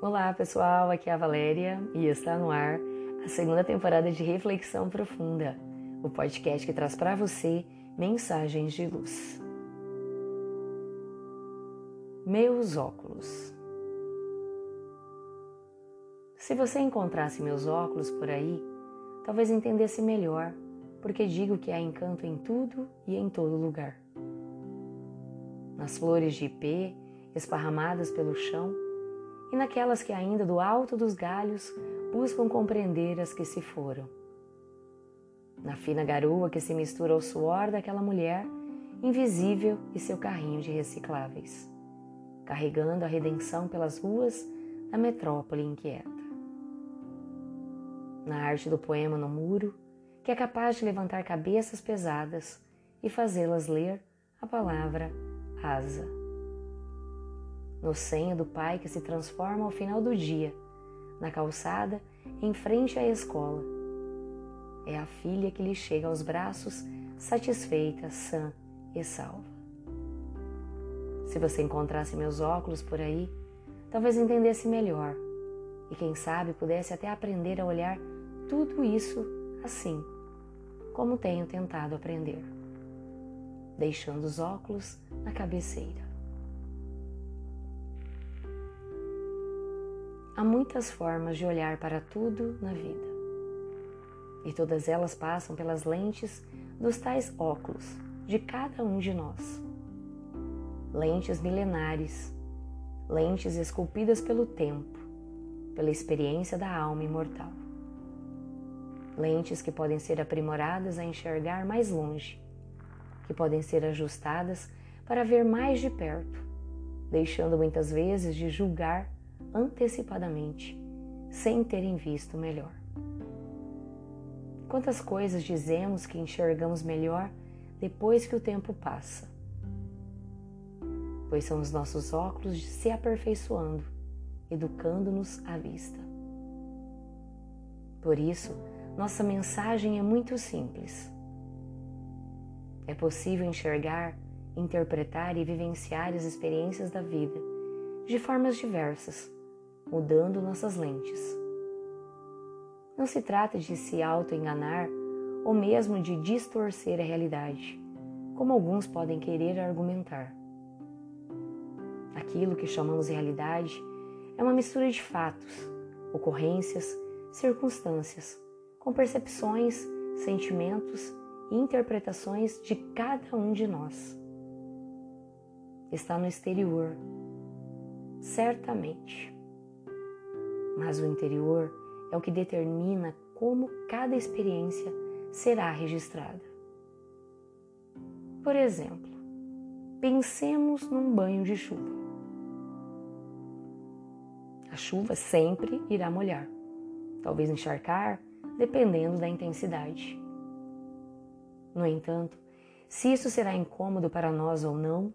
Olá pessoal, aqui é a Valéria e está no ar a segunda temporada de Reflexão Profunda, o podcast que traz para você mensagens de luz. Meus óculos. Se você encontrasse meus óculos por aí, talvez entendesse melhor porque digo que há encanto em tudo e em todo lugar. Nas flores de ipê esparramadas pelo chão, e naquelas que ainda do alto dos galhos buscam compreender as que se foram. Na fina garoa que se mistura ao suor daquela mulher invisível e seu carrinho de recicláveis, carregando a redenção pelas ruas da metrópole inquieta. Na arte do poema no muro, que é capaz de levantar cabeças pesadas e fazê-las ler a palavra asa no senho do pai que se transforma ao final do dia, na calçada, em frente à escola. É a filha que lhe chega aos braços, satisfeita, sã e salva. Se você encontrasse meus óculos por aí, talvez entendesse melhor e, quem sabe, pudesse até aprender a olhar tudo isso assim, como tenho tentado aprender, deixando os óculos na cabeceira. Há muitas formas de olhar para tudo na vida. E todas elas passam pelas lentes dos tais óculos de cada um de nós. Lentes milenares, lentes esculpidas pelo tempo, pela experiência da alma imortal. Lentes que podem ser aprimoradas a enxergar mais longe, que podem ser ajustadas para ver mais de perto, deixando muitas vezes de julgar antecipadamente, sem terem visto melhor. Quantas coisas dizemos que enxergamos melhor depois que o tempo passa? Pois são os nossos óculos se aperfeiçoando, educando-nos à vista. Por isso, nossa mensagem é muito simples. É possível enxergar, interpretar e vivenciar as experiências da vida de formas diversas mudando nossas lentes. Não se trata de se auto-enganar ou mesmo de distorcer a realidade, como alguns podem querer argumentar. Aquilo que chamamos realidade é uma mistura de fatos, ocorrências, circunstâncias, com percepções, sentimentos e interpretações de cada um de nós. Está no exterior, certamente mas o interior é o que determina como cada experiência será registrada. Por exemplo, pensemos num banho de chuva. A chuva sempre irá molhar, talvez encharcar, dependendo da intensidade. No entanto, se isso será incômodo para nós ou não,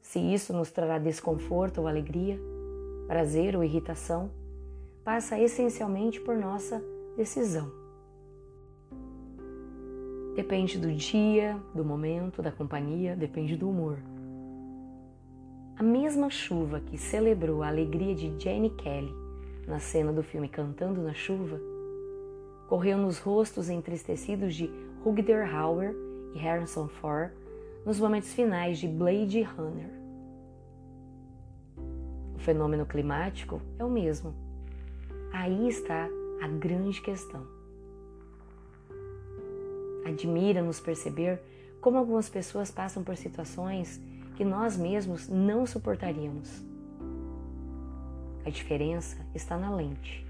se isso nos trará desconforto ou alegria, prazer ou irritação, passa essencialmente por nossa decisão. Depende do dia, do momento, da companhia, depende do humor. A mesma chuva que celebrou a alegria de Jane Kelly na cena do filme Cantando na Chuva, correu nos rostos entristecidos de Rutger Hauer e Harrison Ford nos momentos finais de Blade Runner. O fenômeno climático é o mesmo Aí está a grande questão. Admira-nos perceber como algumas pessoas passam por situações que nós mesmos não suportaríamos. A diferença está na lente,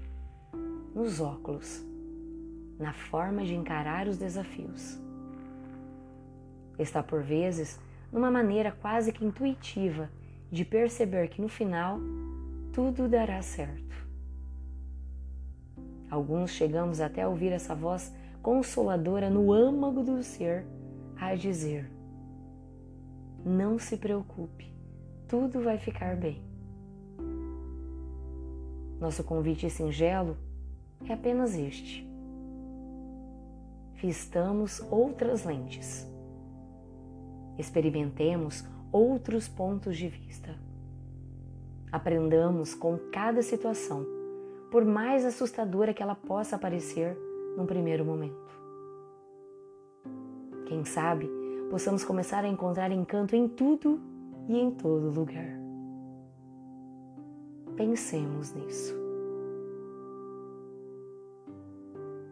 nos óculos, na forma de encarar os desafios. Está por vezes numa maneira quase que intuitiva de perceber que no final tudo dará certo. Alguns chegamos até a ouvir essa voz consoladora no âmago do ser a dizer: Não se preocupe, tudo vai ficar bem. Nosso convite singelo é apenas este. Vistamos outras lentes. Experimentemos outros pontos de vista. Aprendamos com cada situação, por mais assustadora que ela possa parecer num primeiro momento. Quem sabe possamos começar a encontrar encanto em tudo e em todo lugar. Pensemos nisso.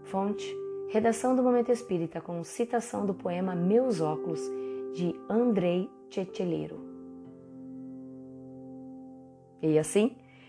Fonte: Redação do Momento Espírita com citação do poema Meus Óculos de Andrei Cechelero. E assim,